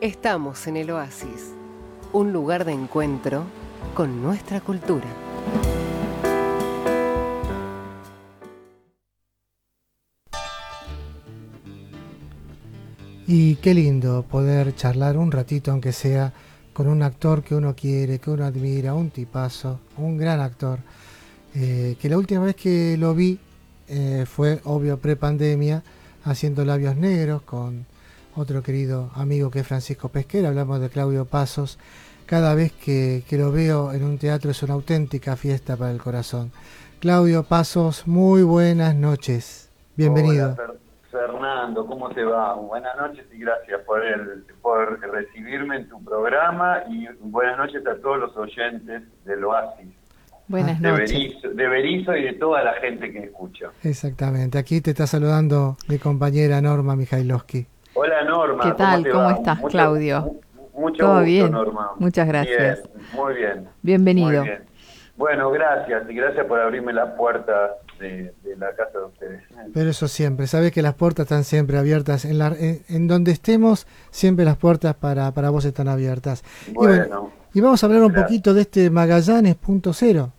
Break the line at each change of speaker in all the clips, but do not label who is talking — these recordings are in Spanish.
Estamos en el Oasis, un lugar de encuentro con nuestra cultura.
Y qué lindo poder charlar un ratito, aunque sea con un actor que uno quiere, que uno admira, un tipazo, un gran actor. Eh, que la última vez que lo vi eh, fue, obvio, pre-pandemia, haciendo labios negros con otro querido amigo que es Francisco Pesquera. Hablamos de Claudio Pasos. Cada vez que, que lo veo en un teatro es una auténtica fiesta para el corazón. Claudio Pasos, muy buenas noches. Bienvenido.
Fernando, ¿cómo te va? Buenas noches y gracias por, el, por recibirme en tu programa y buenas noches a todos los oyentes del Oasis.
Buenas
de
noches.
Berizo, de Berizo y de toda la gente que escucha.
Exactamente. Aquí te está saludando mi compañera Norma Mijailovsky.
Hola Norma.
¿Qué tal? ¿Cómo estás,
Mucho-
Claudio?
mu- Mucho
¿Todo
gusto,
bien?
Norma.
Muchas gracias.
Bien, muy bien.
Bienvenido.
Muy bien. Bueno, gracias y gracias por abrirme la puerta de, de la casa de ustedes.
Pero eso siempre, sabes que las puertas están siempre abiertas. En, la, en, en donde estemos, siempre las puertas para, para vos están abiertas. Y bueno,
Bueno,
y vamos a hablar un
Gracias.
poquito de este Magallanes.0.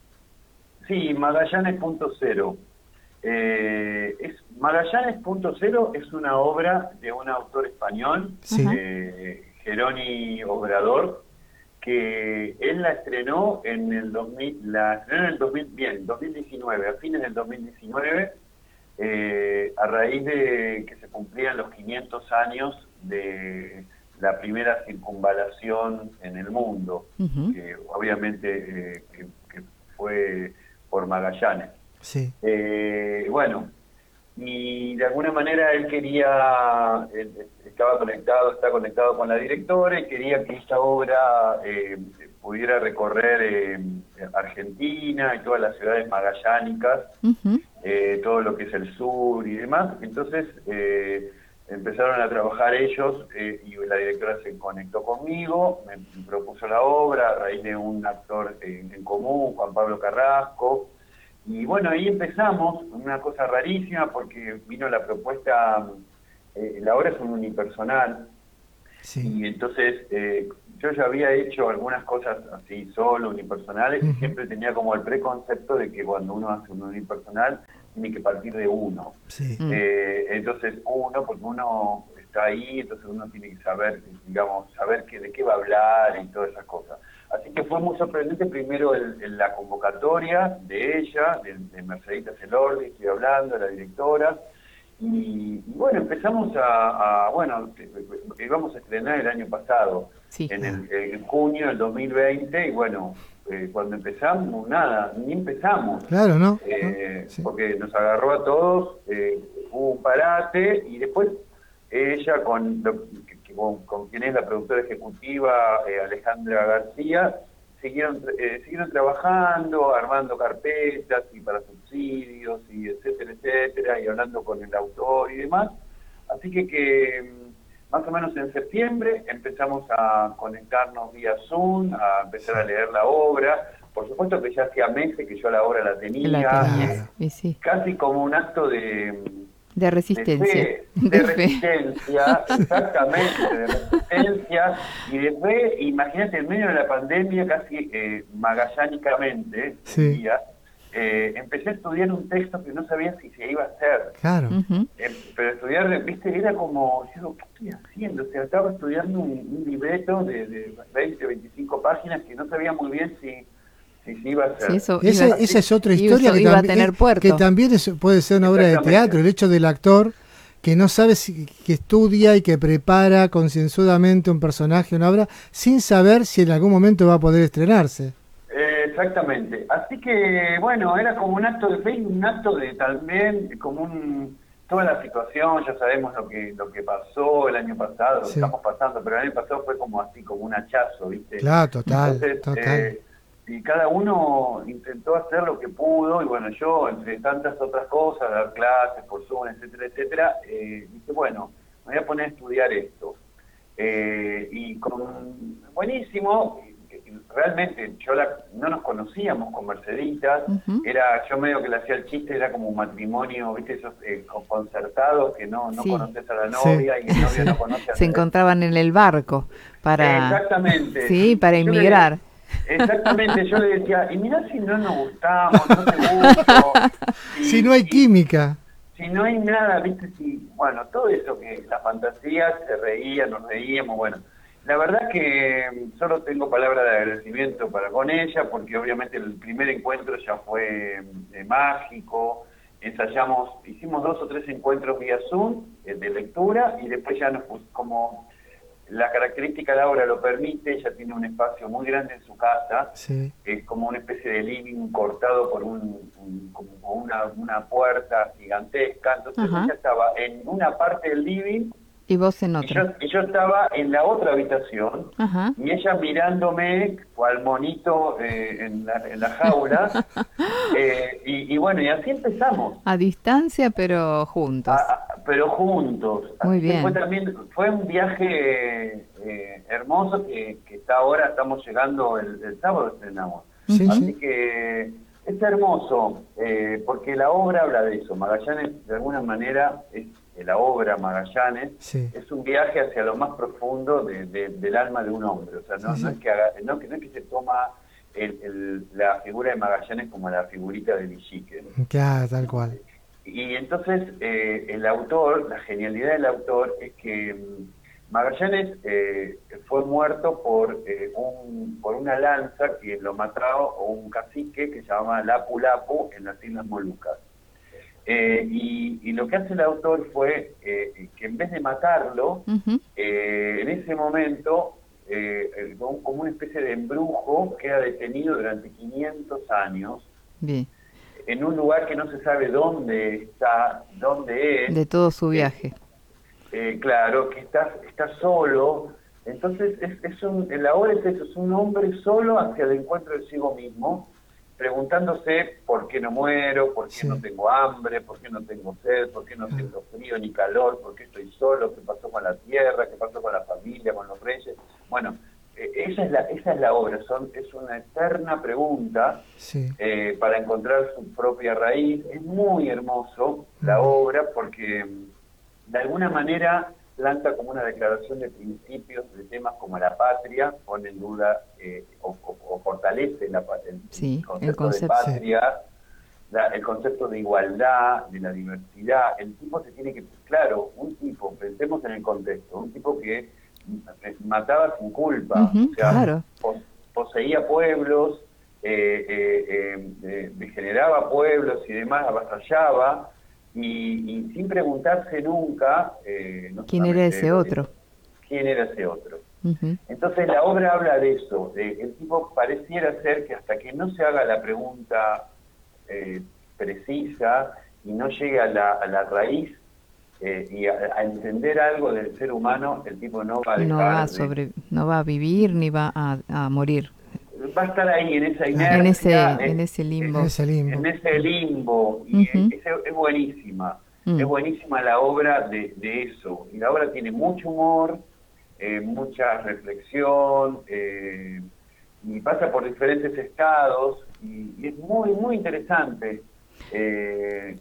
sí, Magallanes.0. Eh, es, Magallanes.0 es una obra de un autor español,
Sí.
eh, Geroni Obrador, que él la estrenó en el 2000, la estrenó en el 2000, bien, 2019, a fines del 2019, eh, a raíz de que se cumplían los 500 años de la primera circunvalación en el mundo, que obviamente eh, que, que fue por Magallanes.
Sí.
Eh, bueno, y de alguna manera él quería, él estaba conectado, está conectado con la directora y quería que esta obra eh, pudiera recorrer eh, Argentina y todas las ciudades magallánicas, eh, todo lo que es el sur y demás. Entonces eh, empezaron a trabajar ellos eh, y la directora se conectó conmigo, me propuso la obra a raíz de un actor en común, Juan Pablo Carrasco. Y bueno, ahí empezamos, una cosa rarísima porque vino la propuesta, eh, la obra es un unipersonal,
Sí.
y entonces eh, yo ya había hecho algunas cosas así solo, unipersonales, y siempre tenía como el preconcepto de que cuando uno hace un unipersonal tiene que partir de uno.
Sí.
Mm.
Eh, entonces uno, porque uno está ahí, entonces uno tiene que saber, digamos, saber que, de qué va a hablar y todas esas cosas. Así que fue muy sorprendente primero el- el- la convocatoria de ella, de, de Mercedita Celordi, estoy hablando, la directora, y, y bueno, empezamos a, a- bueno, íbamos a estrenar el año pasado,
Sí.
en, el, en junio del 2020, y bueno, eh, cuando empezamos, nada, ni empezamos.
Claro, ¿no?
Eh,
Sí.
porque nos agarró a todos, eh, hubo un parate y después ella con, lo- con, con quien es la productora ejecutiva, eh, Alejandra García, siguieron, eh, siguieron trabajando, armando carpetas y para subsidios y etcétera, etcétera, y hablando con el autor y demás. Así que, que mm, más o menos en septiembre empezamos a conectarnos vía Zoom, a empezar a leer la obra. Por supuesto que ya hacía meses que yo la obra la tenía,
La. Y sí.
casi como un acto de,
De
de
resistencia.
fe, de,
De fe.
resistencia, exactamente, de resistencia y de fe, imagínate, en medio de la pandemia, casi eh, magallánicamente,
Sí.
eh, empecé a estudiar un texto que no sabía si se iba a hacer.
Claro.
Eh, pero estudiar, viste, era como, yo digo, ¿qué estoy haciendo? O sea, estaba estudiando un, un libreto de, de 20, 25 páginas que no sabía muy bien si, si se iba a hacer.
Sí, eso
Esa,
iba-
esa es otra historia que,
iba a
tambi-
tener puerto.
que también es- puede ser una obra de teatro. El hecho del actor que no sabe si, que estudia y que prepara concienzudamente un personaje, una obra, sin saber si en algún momento va a poder estrenarse.
Eh, exactamente. Así que, bueno, era como un acto de fe y un acto de también, como un... Toda la situación, ya sabemos lo que lo que pasó el año pasado, lo que estamos pasando, pero el año pasado fue como así, como un hachazo, ¿viste?
Claro, total,
Entonces,
total.
eh, y cada uno intentó hacer lo que pudo, y bueno, yo, entre tantas otras cosas, dar clases por Zoom, etcétera, etcétera, eh, dije, bueno, me voy a poner a estudiar esto. Eh, y con buenísimo, realmente yo la, no nos conocíamos con Merceditas, era yo medio que le hacía el chiste, era como un matrimonio, viste, esos eh, concertados que no, no conoces a la novia y el novio no conoce a
Se encontraban en el barco para...
Exactamente.
Sí, para inmigrar.
Exactamente, yo le decía, y mira si no nos gustamos, no te gusto.
si no hay química.
Si no hay nada, viste, si, bueno, todo eso que la fantasía se reía, nos reíamos, bueno la verdad que solo tengo palabras de agradecimiento para con ella, porque obviamente el primer encuentro ya fue eh, mágico, ensayamos, hicimos dos o tres encuentros vía Zoom eh, de lectura y después ya nos como la característica de la obra lo permite, ella tiene un espacio muy grande en su casa, es como una especie de living cortado por un, como una, una puerta gigantesca, entonces ella estaba en una parte del living
y vos en otra.
Y yo, estaba en la otra habitación y ella mirándome al monito eh, en, la, jaula. Eh, y, bueno, y así empezamos.
A distancia, pero juntos.
Pero juntos.
Muy bien.
Fue, también, fue un viaje eh, hermoso que, que, está ahora, estamos llegando, el, sábado estrenamos. así que es hermoso, porque la obra habla de eso. Magallanes, de alguna manera, es la obra Magallanes, es un viaje hacia lo más profundo del alma de un hombre. O sea, no, es, que no, es que se toma la figura de Magallanes como la figurita de Villique.
Claro, tal cual.
Y entonces eh, el autor, la genialidad del autor es que mm, Magallanes eh, fue muerto por, eh, un, por una lanza que lo mató un cacique que se llamaba Lapu Lapu en las Islas Molucas. Eh, y, lo que hace el autor fue eh, que en vez de matarlo, eh, en ese momento, como una especie de embrujo, queda detenido durante 500 años. En un lugar que no se sabe dónde está, dónde es.
De todo su viaje.
claro, que está, está solo. Entonces, es, es un, la obra es eso, es un hombre solo hacia el encuentro de sí mismo preguntándose por qué no muero, por qué no tengo hambre, por qué no tengo sed, por qué no tengo frío ni calor, por qué estoy solo, qué pasó con la tierra, qué pasó con la familia, con los reyes. Bueno, eh, esa es la esa es la obra, son, es una eterna pregunta eh, para encontrar su propia raíz. Es muy hermoso la obra porque mm, de alguna manera lanza como una declaración de principios de temas como la patria, pone en duda eh, o, fortalece la, el, concepto de patria, el concepto de igualdad, de la diversidad. El tipo se tiene que, claro, un tipo, pensemos en el contexto, un tipo que mataba sin culpa, o sea, poseía pueblos, eh, degeneraba pueblos y demás, avasallaba y, sin preguntarse nunca...
Eh, ¿Quién era ese otro?
¿Quién era ese otro? Entonces la obra habla de eso, de el tipo pareciera ser que hasta que no se haga la pregunta eh, precisa y no llegue a la, a la raíz eh, y a, entender algo del ser humano, el tipo no va a
no va a, sobre, no va a vivir ni va a, a morir
va a estar ahí en esa inercia,
en ese, en ese limbo.
En ese limbo.
En ese limbo. Y es, buenísima. Mm. Es buenísima la obra de, de, eso. Y la obra tiene mucho humor, eh, mucha reflexión, eh, y pasa por diferentes estados, y, es muy, muy interesante.
Eh,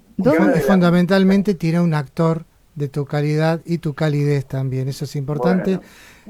fundamentalmente tiene un actor de tu calidad y tu calidez también, eso es importante.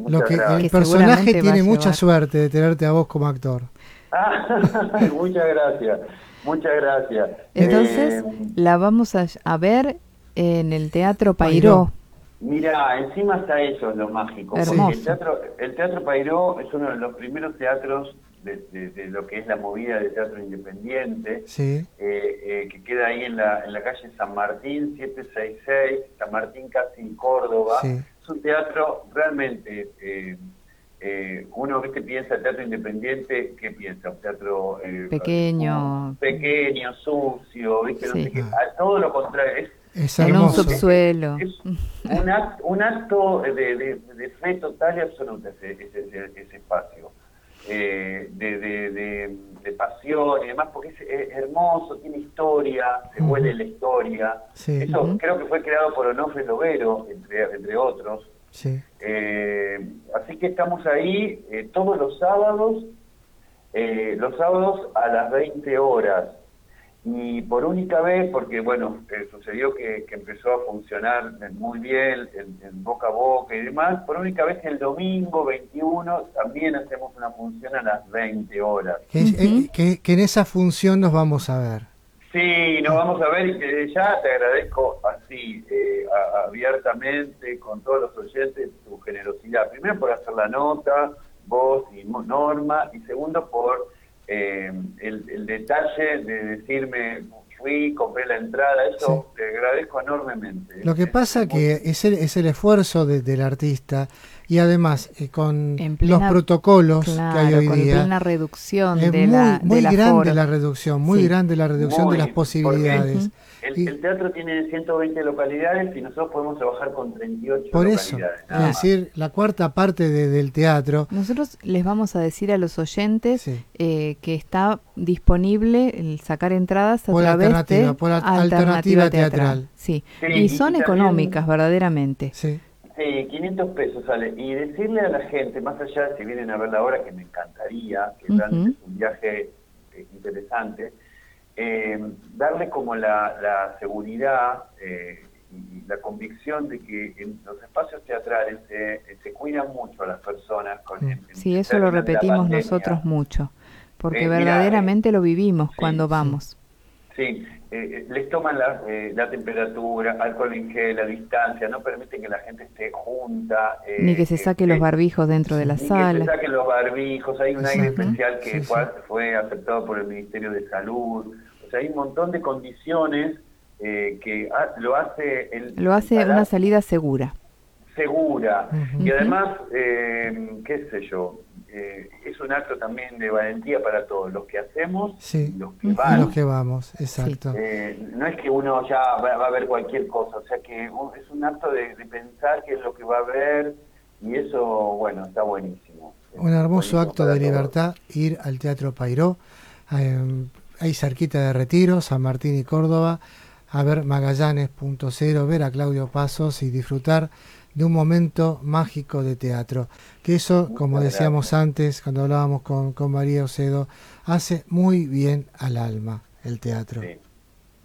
Lo que el personaje tiene mucha suerte de tenerte a vos como actor.
muchas gracias, muchas gracias.
Entonces, eh, la vamos a, ver en el Teatro Pairó.
Mira, encima está eso, lo mágico. El teatro, el teatro Pairó es uno de los primeros teatros de, lo que es la movida de teatro independiente,
eh,
eh, que queda ahí en la, en la calle San Martín, 766, San Martín casi en Córdoba. Es un teatro realmente, eh, eh, uno que piensa teatro independiente, ¿qué piensa? Un teatro
pequeño,
pequeño, sucio, ¿viste? No sé qué, todo lo contrario.
Es, en un subsuelo.
un, acto, un acto de, de, fe total y absoluta ese, ese, ese espacio. Eh, de, de, pasión y demás, porque es, hermoso, tiene historia, se huele la historia. Eso creo que fue creado por Onofre Lovero, entre, entre otros. Eh, así que estamos ahí eh, todos los sábados eh, los sábados a las 20 horas. Y por única vez, porque bueno, eh, sucedió que, empezó a funcionar muy bien en, boca a boca y demás, por única vez el domingo 21 también hacemos una función a las 20 horas.
Que, que en esa función nos vamos a ver.
Sí, nos vamos a ver y que ya te agradezco así, eh, abiertamente, con todos los oyentes, tu generosidad. Primero por hacer la nota, vos y Norma, y segundo por eh, el, detalle de decirme, fui, compré la entrada, eso te agradezco enormemente.
Lo que pasa que es el, es el esfuerzo del artista y además eh, con los protocolos que hay hoy día.
Plena reducción
es
de
muy,
la,
muy grande la reducción, muy grande la reducción de las posibilidades.
El, teatro tiene 120 localidades y nosotros podemos trabajar con 38
Por eso, es decir, la cuarta parte del teatro.
Nosotros les vamos a decir a los oyentes eh, que está disponible el sacar entradas a través de
por alternativa, teatral.
Sí. y son económicas verdaderamente.
Sí. Sí, 500 pesos sale. Y decirle a la gente, más allá si vienen a ver la obra, que me encantaría, que realmente es un viaje eh, interesante, eh, darle como la, seguridad eh, y la convicción de que en los espacios teatrales se cuidan mucho a las personas. Con,
sí, eso lo repetimos nosotros mucho, porque verdaderamente lo vivimos cuando vamos.
Sí, eh, les toman la, eh, la, temperatura, alcohol en gel, la distancia, no permiten que la gente esté junta.
Eh, ni que se saque los barbijos dentro de la sala. Ni
que se saquen los barbijos, hay un aire especial que fue, aceptado por el Ministerio de Salud. O sea, hay un montón de condiciones que lo hace... El,
lo hace una salida segura.
Segura. Y además, qué sé yo, eh, es un acto también de valentía para todos, los que hacemos
y
los que van.
Los que vamos, exacto.
Eh, no es que uno ya va, a ver cualquier cosa, o sea que es un acto de, pensar qué es lo que va a ver y eso, bueno, está buenísimo.
Un hermoso acto de libertad, ir al Teatro Pairó, eh, ahí cerquita de Retiro, San Martín y Córdoba, a ver Magallanes.0, ver a Claudio Pasos y disfrutar de un momento mágico de teatro. Que eso, como decíamos antes, cuando hablábamos con, con María Ocedo, hace muy bien al alma el teatro.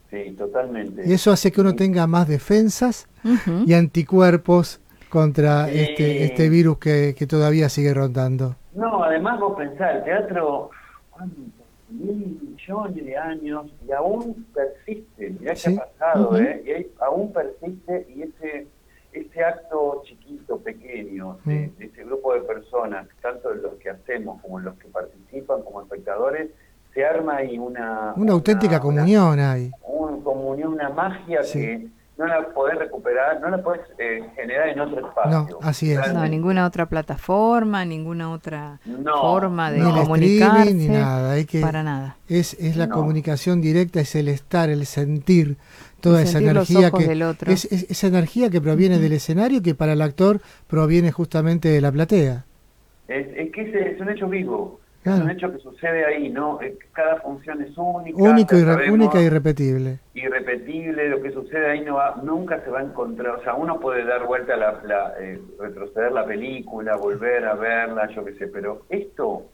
Sí, totalmente.
Y eso hace que uno tenga más defensas y anticuerpos contra este, este virus que, que, todavía sigue rondando.
No, además vos pensás, el teatro, mil millones de años y aún persiste, ya que ha pasado, ¿eh? y aún persiste y ese ese acto chiquito, pequeño, de, mm. ese grupo de personas, tanto de los que hacemos como los que participan como espectadores, se arma ahí una...
Una auténtica comunión hay.
Una comunión, una magia que no la podés recuperar, no la podés eh, generar en otro espacio.
No, así es.
No, ninguna otra plataforma, ninguna otra forma de comunicarse.
Ni nada. Hay que,
para nada.
Es, es la comunicación directa, es el estar, el sentir, toda esa energía que Es, esa energía que proviene del escenario que para el actor proviene justamente de la platea.
Es, que es, un hecho vivo, es un hecho que sucede ahí, ¿no? Cada función es única. Único
y única y irrepetible.
Irrepetible, lo que sucede ahí no nunca se va a encontrar, o sea, uno puede dar vuelta, la, la eh, retroceder la película, volver a verla, yo qué sé, pero esto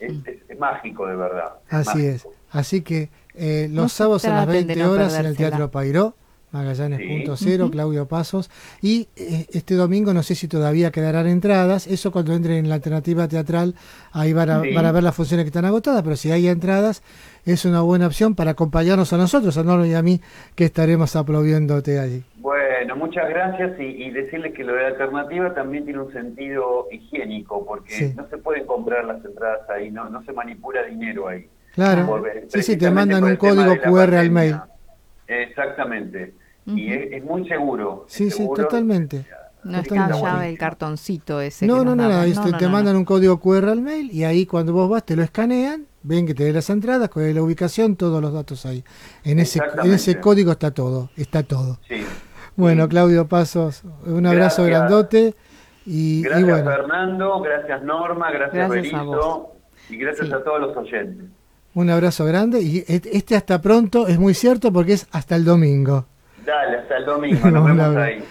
es, mágico de verdad.
Así es. Así que eh, los sábados a las 20 horas en el Teatro Pairó, Magallanes.0, Claudio Pasos. Y eh, este domingo no sé si todavía quedarán entradas. Eso cuando entren en la alternativa teatral, ahí van a, ver las funciones que están agotadas. Pero si hay entradas, es una buena opción para acompañarnos a nosotros, a Norma y a mí, que estaremos aplaudiéndote allí.
Bueno, muchas gracias y, decirles que lo de la alternativa también tiene un sentido higiénico, porque no se pueden comprar las entradas ahí, no, no se manipula dinero ahí.
Claro. sí, sí, te mandan un código QR al mail.
Exactamente. Y es, muy seguro.
Sí, sí, totalmente.
No está ya el cartoncito ese.
No, no, no, no, te mandan un código QR al mail y ahí cuando vos vas te lo escanean, ven que te dé las entradas, con la ubicación, todos los datos ahí. En ese, en ese código está todo, está todo. Sí. Bueno, Claudio Pasos, un abrazo grandote. Y,
gracias Fernando, gracias Norma, gracias, gracias y gracias a todos los oyentes.
Un abrazo grande y este hasta pronto es muy cierto porque es hasta el domingo.
Dale, hasta el domingo, nos vemos ahí.